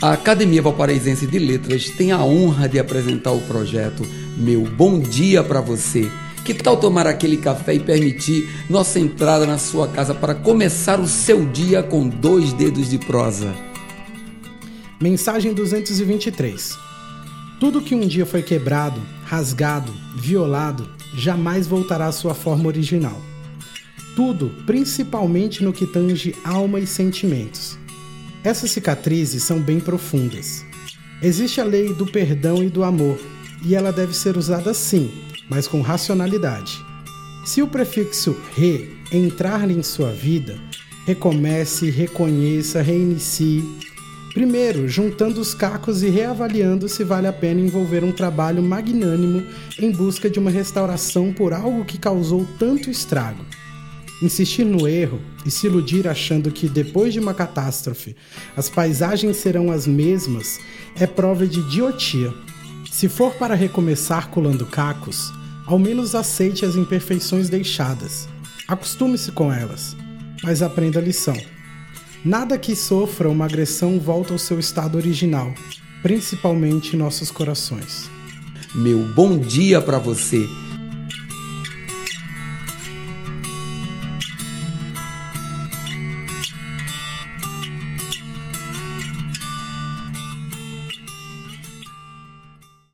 A Academia Valparaísense de Letras tem a honra de apresentar o projeto Meu Bom Dia para Você. Que tal tomar aquele café e permitir nossa entrada na sua casa para começar o seu dia com dois dedos de prosa? Mensagem 223. Tudo que um dia foi quebrado, rasgado, violado, jamais voltará à sua forma original. Tudo, principalmente no que tange alma e sentimentos. Essas cicatrizes são bem profundas. Existe a lei do perdão e do amor, e ela deve ser usada sim, mas com racionalidade. Se o prefixo re entrar em sua vida, recomece, reconheça, reinicie. Primeiro, juntando os cacos e reavaliando se vale a pena envolver um trabalho magnânimo em busca de uma restauração por algo que causou tanto estrago. Insistir no erro e se iludir achando que depois de uma catástrofe as paisagens serão as mesmas é prova de idiotia. Se for para recomeçar colando cacos, ao menos aceite as imperfeições deixadas. Acostume-se com elas, mas aprenda a lição. Nada que sofra uma agressão volta ao seu estado original, principalmente nossos corações. Meu bom dia para você